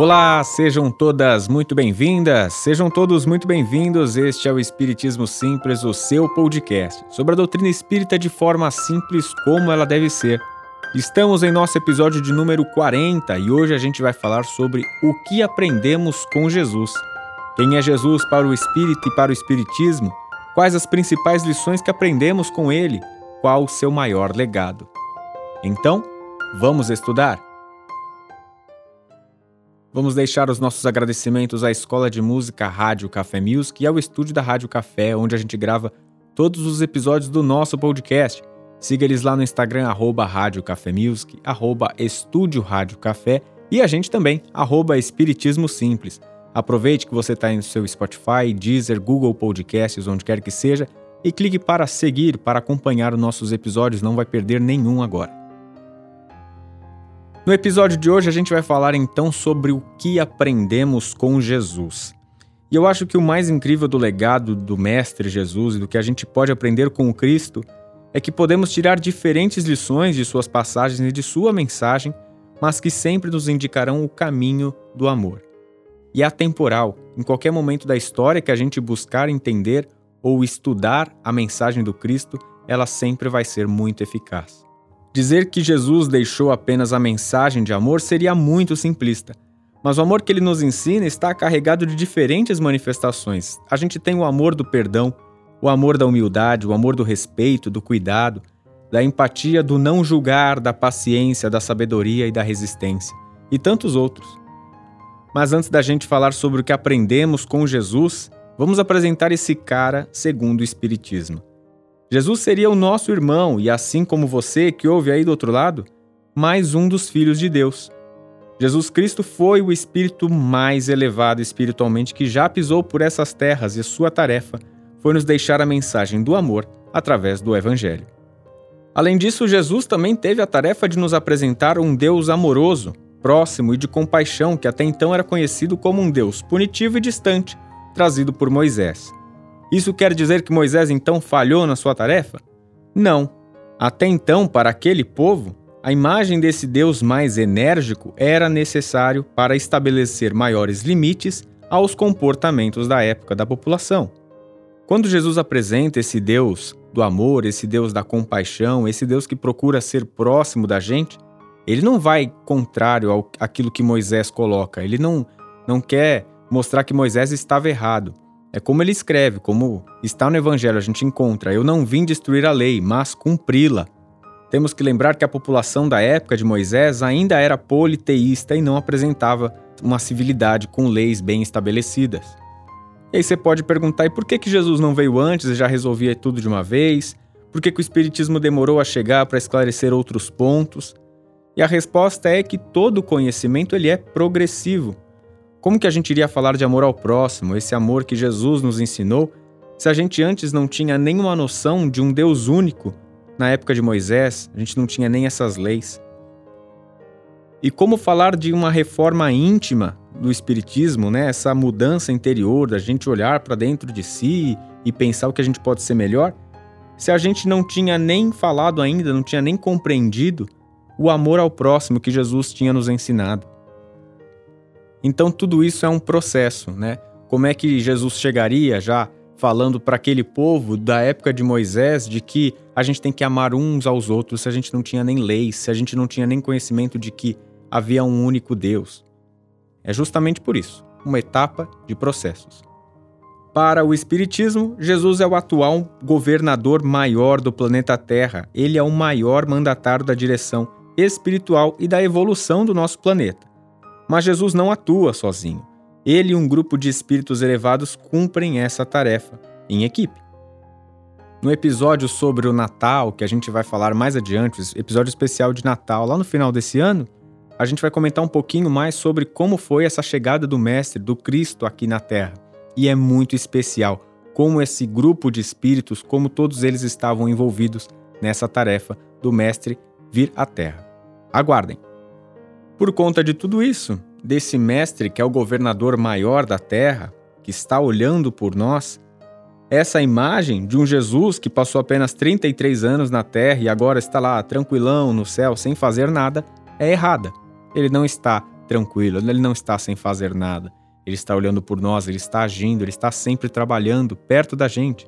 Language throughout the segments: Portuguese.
Olá, sejam todas muito bem-vindas, sejam todos muito bem-vindos. Este é o Espiritismo Simples, o seu podcast sobre a doutrina espírita de forma simples como ela deve ser. Estamos em nosso episódio de número 40 e hoje a gente vai falar sobre o que aprendemos com Jesus. Quem é Jesus para o espírito e para o espiritismo? Quais as principais lições que aprendemos com ele? Qual o seu maior legado? Então, vamos estudar? Vamos deixar os nossos agradecimentos à Escola de Música Rádio Café Music e ao estúdio da Rádio Café, onde a gente grava todos os episódios do nosso podcast. Siga eles lá no Instagram, arroba Rádio Café Music, arroba Estúdio Rádio Café e a gente também, arroba Espiritismo Simples. Aproveite que você está no seu Spotify, Deezer, Google Podcasts, onde quer que seja, e clique para seguir, para acompanhar os nossos episódios, não vai perder nenhum agora. No episódio de hoje a gente vai falar então sobre o que aprendemos com Jesus. E eu acho que o mais incrível do legado do Mestre Jesus e do que a gente pode aprender com o Cristo é que podemos tirar diferentes lições de suas passagens e de sua mensagem, mas que sempre nos indicarão o caminho do amor. E é atemporal, em qualquer momento da história que a gente buscar entender ou estudar a mensagem do Cristo, ela sempre vai ser muito eficaz. Dizer que Jesus deixou apenas a mensagem de amor seria muito simplista. Mas o amor que ele nos ensina está carregado de diferentes manifestações. A gente tem o amor do perdão, o amor da humildade, o amor do respeito, do cuidado, da empatia, do não julgar, da paciência, da sabedoria e da resistência, e tantos outros. Mas antes da gente falar sobre o que aprendemos com Jesus, vamos apresentar esse cara segundo o Espiritismo. Jesus seria o nosso irmão e, assim como você que ouve aí do outro lado, mais um dos filhos de Deus. Jesus Cristo foi o espírito mais elevado espiritualmente que já pisou por essas terras e sua tarefa foi nos deixar a mensagem do amor através do Evangelho. Além disso, Jesus também teve a tarefa de nos apresentar um Deus amoroso, próximo e de compaixão que até então era conhecido como um Deus punitivo e distante, trazido por Moisés. Isso quer dizer que Moisés então falhou na sua tarefa? Não. Até então, para aquele povo, a imagem desse Deus mais enérgico era necessário para estabelecer maiores limites aos comportamentos da época da população. Quando Jesus apresenta esse Deus do amor, esse Deus da compaixão, esse Deus que procura ser próximo da gente, ele não vai contrário ao aquilo que Moisés coloca. Ele não, não quer mostrar que Moisés estava errado. É como ele escreve, como está no Evangelho, a gente encontra: Eu não vim destruir a lei, mas cumpri-la. Temos que lembrar que a população da época de Moisés ainda era politeísta e não apresentava uma civilidade com leis bem estabelecidas. E aí você pode perguntar: e por que, que Jesus não veio antes e já resolvia tudo de uma vez? Por que, que o Espiritismo demorou a chegar para esclarecer outros pontos? E a resposta é que todo conhecimento ele é progressivo. Como que a gente iria falar de amor ao próximo, esse amor que Jesus nos ensinou, se a gente antes não tinha nenhuma noção de um Deus único? Na época de Moisés, a gente não tinha nem essas leis. E como falar de uma reforma íntima do espiritismo, né? Essa mudança interior da gente olhar para dentro de si e pensar o que a gente pode ser melhor, se a gente não tinha nem falado ainda, não tinha nem compreendido o amor ao próximo que Jesus tinha nos ensinado. Então tudo isso é um processo, né? Como é que Jesus chegaria já falando para aquele povo da época de Moisés de que a gente tem que amar uns aos outros se a gente não tinha nem leis, se a gente não tinha nem conhecimento de que havia um único Deus. É justamente por isso, uma etapa de processos. Para o Espiritismo, Jesus é o atual governador maior do planeta Terra. Ele é o maior mandatário da direção espiritual e da evolução do nosso planeta. Mas Jesus não atua sozinho. Ele e um grupo de espíritos elevados cumprem essa tarefa em equipe. No episódio sobre o Natal, que a gente vai falar mais adiante, episódio especial de Natal, lá no final desse ano, a gente vai comentar um pouquinho mais sobre como foi essa chegada do Mestre, do Cristo aqui na Terra. E é muito especial como esse grupo de espíritos, como todos eles estavam envolvidos nessa tarefa do Mestre vir à Terra. Aguardem! Por conta de tudo isso, desse mestre que é o governador maior da terra, que está olhando por nós, essa imagem de um Jesus que passou apenas 33 anos na terra e agora está lá tranquilão no céu sem fazer nada é errada. Ele não está tranquilo, ele não está sem fazer nada. Ele está olhando por nós, ele está agindo, ele está sempre trabalhando perto da gente.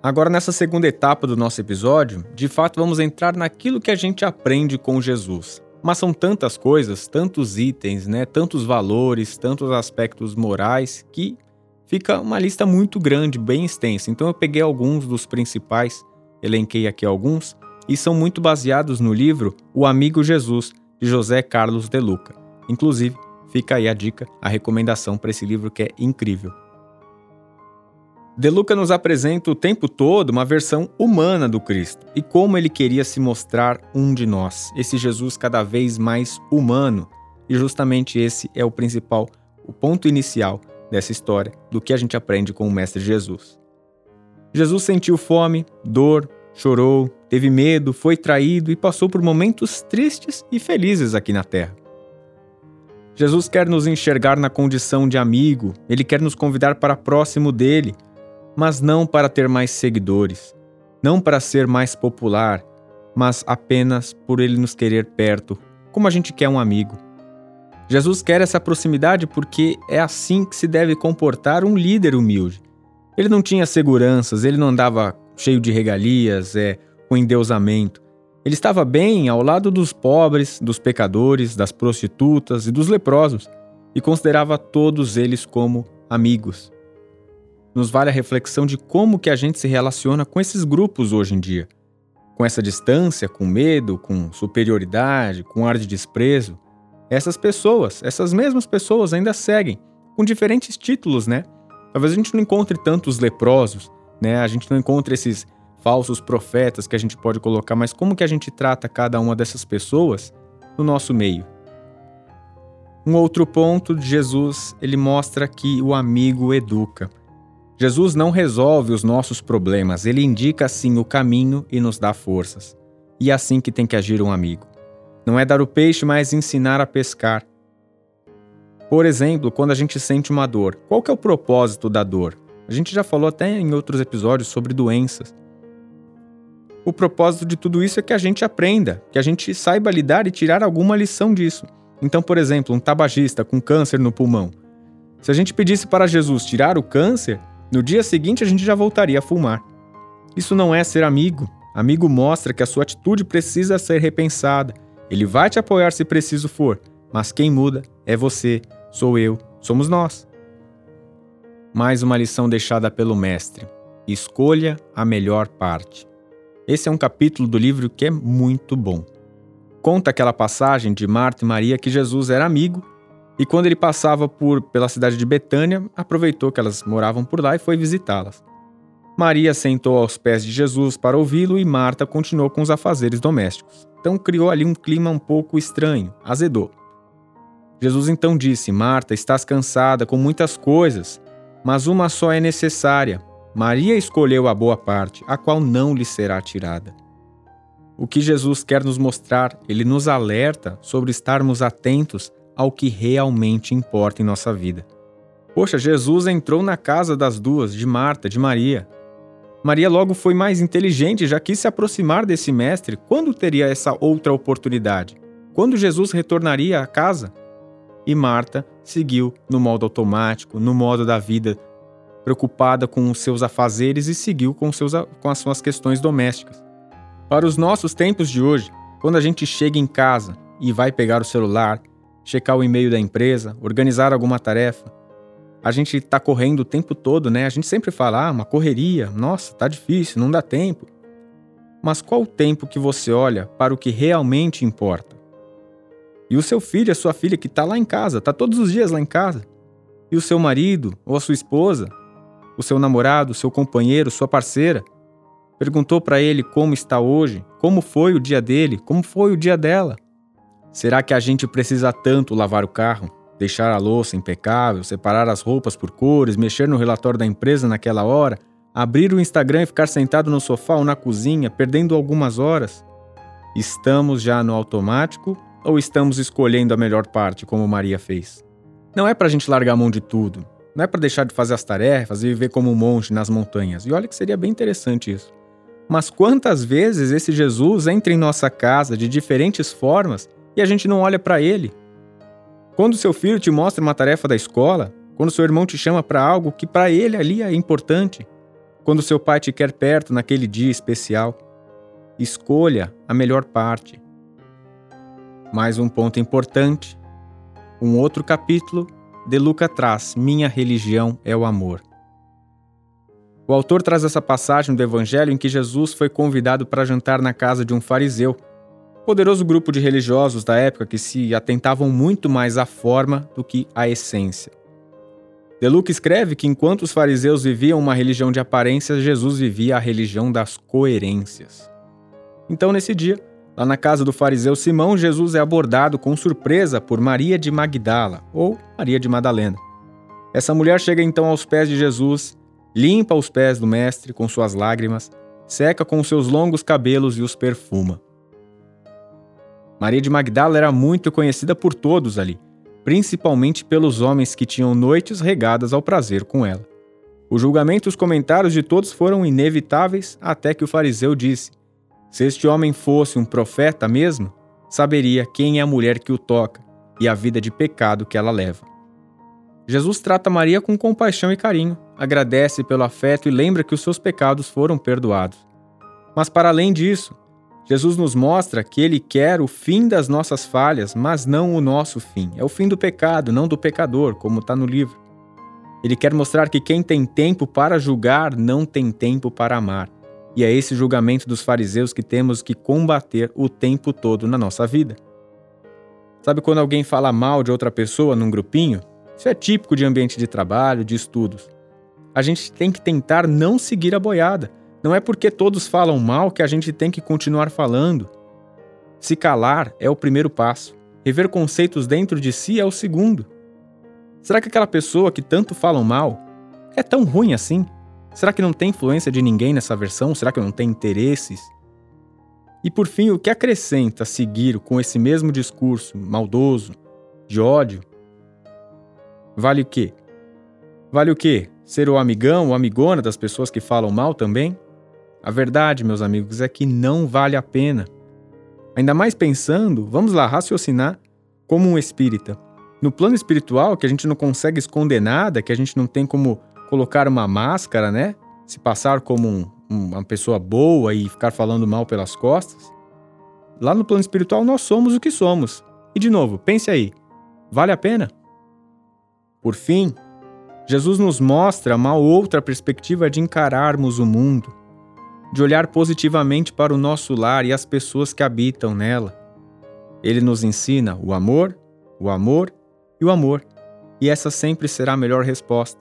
Agora, nessa segunda etapa do nosso episódio, de fato vamos entrar naquilo que a gente aprende com Jesus. Mas são tantas coisas, tantos itens, né, tantos valores, tantos aspectos morais que fica uma lista muito grande, bem extensa. Então eu peguei alguns dos principais, elenquei aqui alguns, e são muito baseados no livro O Amigo Jesus, de José Carlos de Luca. Inclusive, fica aí a dica, a recomendação para esse livro que é incrível. De Luca nos apresenta o tempo todo uma versão humana do Cristo e como ele queria se mostrar um de nós, esse Jesus cada vez mais humano. E justamente esse é o principal, o ponto inicial dessa história, do que a gente aprende com o Mestre Jesus. Jesus sentiu fome, dor, chorou, teve medo, foi traído e passou por momentos tristes e felizes aqui na Terra. Jesus quer nos enxergar na condição de amigo, ele quer nos convidar para próximo dele, mas não para ter mais seguidores, não para ser mais popular, mas apenas por ele nos querer perto, como a gente quer um amigo. Jesus quer essa proximidade porque é assim que se deve comportar um líder humilde. Ele não tinha seguranças, ele não andava cheio de regalias, é, com endeusamento. Ele estava bem ao lado dos pobres, dos pecadores, das prostitutas e dos leprosos, e considerava todos eles como amigos. Nos vale a reflexão de como que a gente se relaciona com esses grupos hoje em dia. Com essa distância, com medo, com superioridade, com ar de desprezo, essas pessoas, essas mesmas pessoas ainda seguem, com diferentes títulos, né? Talvez a gente não encontre tantos leprosos, né? A gente não encontre esses falsos profetas que a gente pode colocar, mas como que a gente trata cada uma dessas pessoas no nosso meio? Um outro ponto de Jesus, ele mostra que o amigo educa. Jesus não resolve os nossos problemas, ele indica sim o caminho e nos dá forças. E é assim que tem que agir um amigo. Não é dar o peixe, mas ensinar a pescar. Por exemplo, quando a gente sente uma dor, qual que é o propósito da dor? A gente já falou até em outros episódios sobre doenças. O propósito de tudo isso é que a gente aprenda, que a gente saiba lidar e tirar alguma lição disso. Então, por exemplo, um tabagista com câncer no pulmão. Se a gente pedisse para Jesus tirar o câncer, no dia seguinte a gente já voltaria a fumar. Isso não é ser amigo. Amigo mostra que a sua atitude precisa ser repensada, ele vai te apoiar se preciso for, mas quem muda é você, sou eu, somos nós. Mais uma lição deixada pelo Mestre: escolha a melhor parte. Esse é um capítulo do livro que é muito bom. Conta aquela passagem de Marta e Maria que Jesus era amigo e quando ele passava por pela cidade de Betânia, aproveitou que elas moravam por lá e foi visitá-las. Maria sentou aos pés de Jesus para ouvi-lo e Marta continuou com os afazeres domésticos. Então criou ali um clima um pouco estranho, azedou. Jesus então disse: Marta, estás cansada com muitas coisas, mas uma só é necessária. Maria escolheu a boa parte, a qual não lhe será tirada. O que Jesus quer nos mostrar, ele nos alerta sobre estarmos atentos ao que realmente importa em nossa vida. Poxa, Jesus entrou na casa das duas, de Marta, de Maria, Maria logo foi mais inteligente, já quis se aproximar desse mestre. Quando teria essa outra oportunidade? Quando Jesus retornaria à casa? E Marta seguiu no modo automático, no modo da vida, preocupada com os seus afazeres e seguiu com, seus, com as suas questões domésticas. Para os nossos tempos de hoje, quando a gente chega em casa e vai pegar o celular, checar o e-mail da empresa, organizar alguma tarefa, a gente tá correndo o tempo todo, né? A gente sempre fala, ah, uma correria, nossa, tá difícil, não dá tempo. Mas qual o tempo que você olha para o que realmente importa? E o seu filho, a sua filha que tá lá em casa, tá todos os dias lá em casa. E o seu marido ou a sua esposa, o seu namorado, o seu companheiro, sua parceira, perguntou para ele como está hoje, como foi o dia dele, como foi o dia dela. Será que a gente precisa tanto lavar o carro? deixar a louça impecável, separar as roupas por cores, mexer no relatório da empresa naquela hora, abrir o Instagram e ficar sentado no sofá ou na cozinha, perdendo algumas horas? Estamos já no automático ou estamos escolhendo a melhor parte, como Maria fez? Não é para a gente largar a mão de tudo. Não é para deixar de fazer as tarefas e viver como um monge nas montanhas. E olha que seria bem interessante isso. Mas quantas vezes esse Jesus entra em nossa casa de diferentes formas e a gente não olha para ele. Quando seu filho te mostra uma tarefa da escola, quando seu irmão te chama para algo que para ele ali é importante, quando seu pai te quer perto naquele dia especial, escolha a melhor parte. Mais um ponto importante. Um outro capítulo de Luca traz: Minha religião é o amor. O autor traz essa passagem do Evangelho em que Jesus foi convidado para jantar na casa de um fariseu, poderoso grupo de religiosos da época que se atentavam muito mais à forma do que à essência. Deluca escreve que enquanto os fariseus viviam uma religião de aparências, Jesus vivia a religião das coerências. Então, nesse dia, lá na casa do fariseu Simão, Jesus é abordado com surpresa por Maria de Magdala, ou Maria de Madalena. Essa mulher chega então aos pés de Jesus limpa os pés do mestre com suas lágrimas, seca com seus longos cabelos e os perfuma. Maria de Magdala era muito conhecida por todos ali, principalmente pelos homens que tinham noites regadas ao prazer com ela. O julgamento e os comentários de todos foram inevitáveis até que o fariseu disse: Se este homem fosse um profeta mesmo, saberia quem é a mulher que o toca e a vida de pecado que ela leva. Jesus trata Maria com compaixão e carinho, agradece pelo afeto e lembra que os seus pecados foram perdoados. Mas, para além disso, Jesus nos mostra que ele quer o fim das nossas falhas, mas não o nosso fim. É o fim do pecado, não do pecador, como está no livro. Ele quer mostrar que quem tem tempo para julgar não tem tempo para amar. E é esse julgamento dos fariseus que temos que combater o tempo todo na nossa vida. Sabe quando alguém fala mal de outra pessoa num grupinho? Isso é típico de ambiente de trabalho, de estudos. A gente tem que tentar não seguir a boiada. Não é porque todos falam mal que a gente tem que continuar falando. Se calar é o primeiro passo. Rever conceitos dentro de si é o segundo. Será que aquela pessoa que tanto falam mal é tão ruim assim? Será que não tem influência de ninguém nessa versão? Será que não tem interesses? E por fim, o que acrescenta seguir com esse mesmo discurso maldoso, de ódio? Vale o quê? Vale o quê? Ser o amigão ou amigona das pessoas que falam mal também? A verdade, meus amigos, é que não vale a pena. Ainda mais pensando, vamos lá, raciocinar como um espírita. No plano espiritual, que a gente não consegue esconder nada, que a gente não tem como colocar uma máscara, né? Se passar como um, uma pessoa boa e ficar falando mal pelas costas. Lá no plano espiritual, nós somos o que somos. E de novo, pense aí: vale a pena? Por fim, Jesus nos mostra uma outra perspectiva de encararmos o mundo, de olhar positivamente para o nosso lar e as pessoas que habitam nela. Ele nos ensina o amor, o amor e o amor, e essa sempre será a melhor resposta.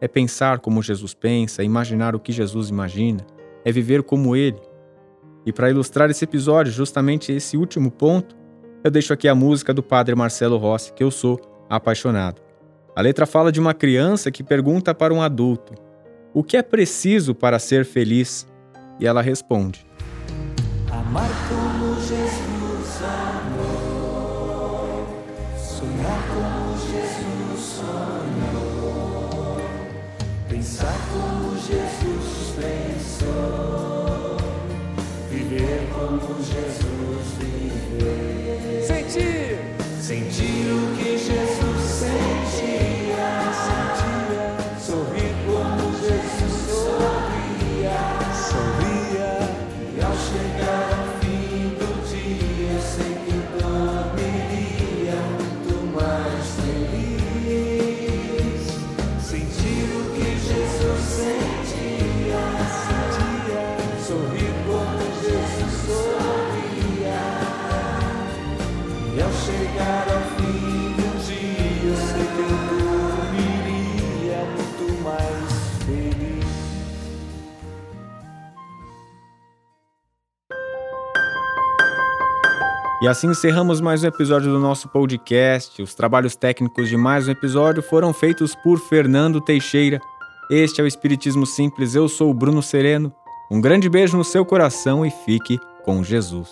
É pensar como Jesus pensa, imaginar o que Jesus imagina, é viver como ele. E para ilustrar esse episódio, justamente esse último ponto, eu deixo aqui a música do Padre Marcelo Rossi, que eu sou apaixonado. A letra fala de uma criança que pergunta para um adulto: O que é preciso para ser feliz? E ela responde: E assim encerramos mais um episódio do nosso podcast. Os trabalhos técnicos de mais um episódio foram feitos por Fernando Teixeira. Este é o Espiritismo Simples, eu sou o Bruno Sereno. Um grande beijo no seu coração e fique com Jesus.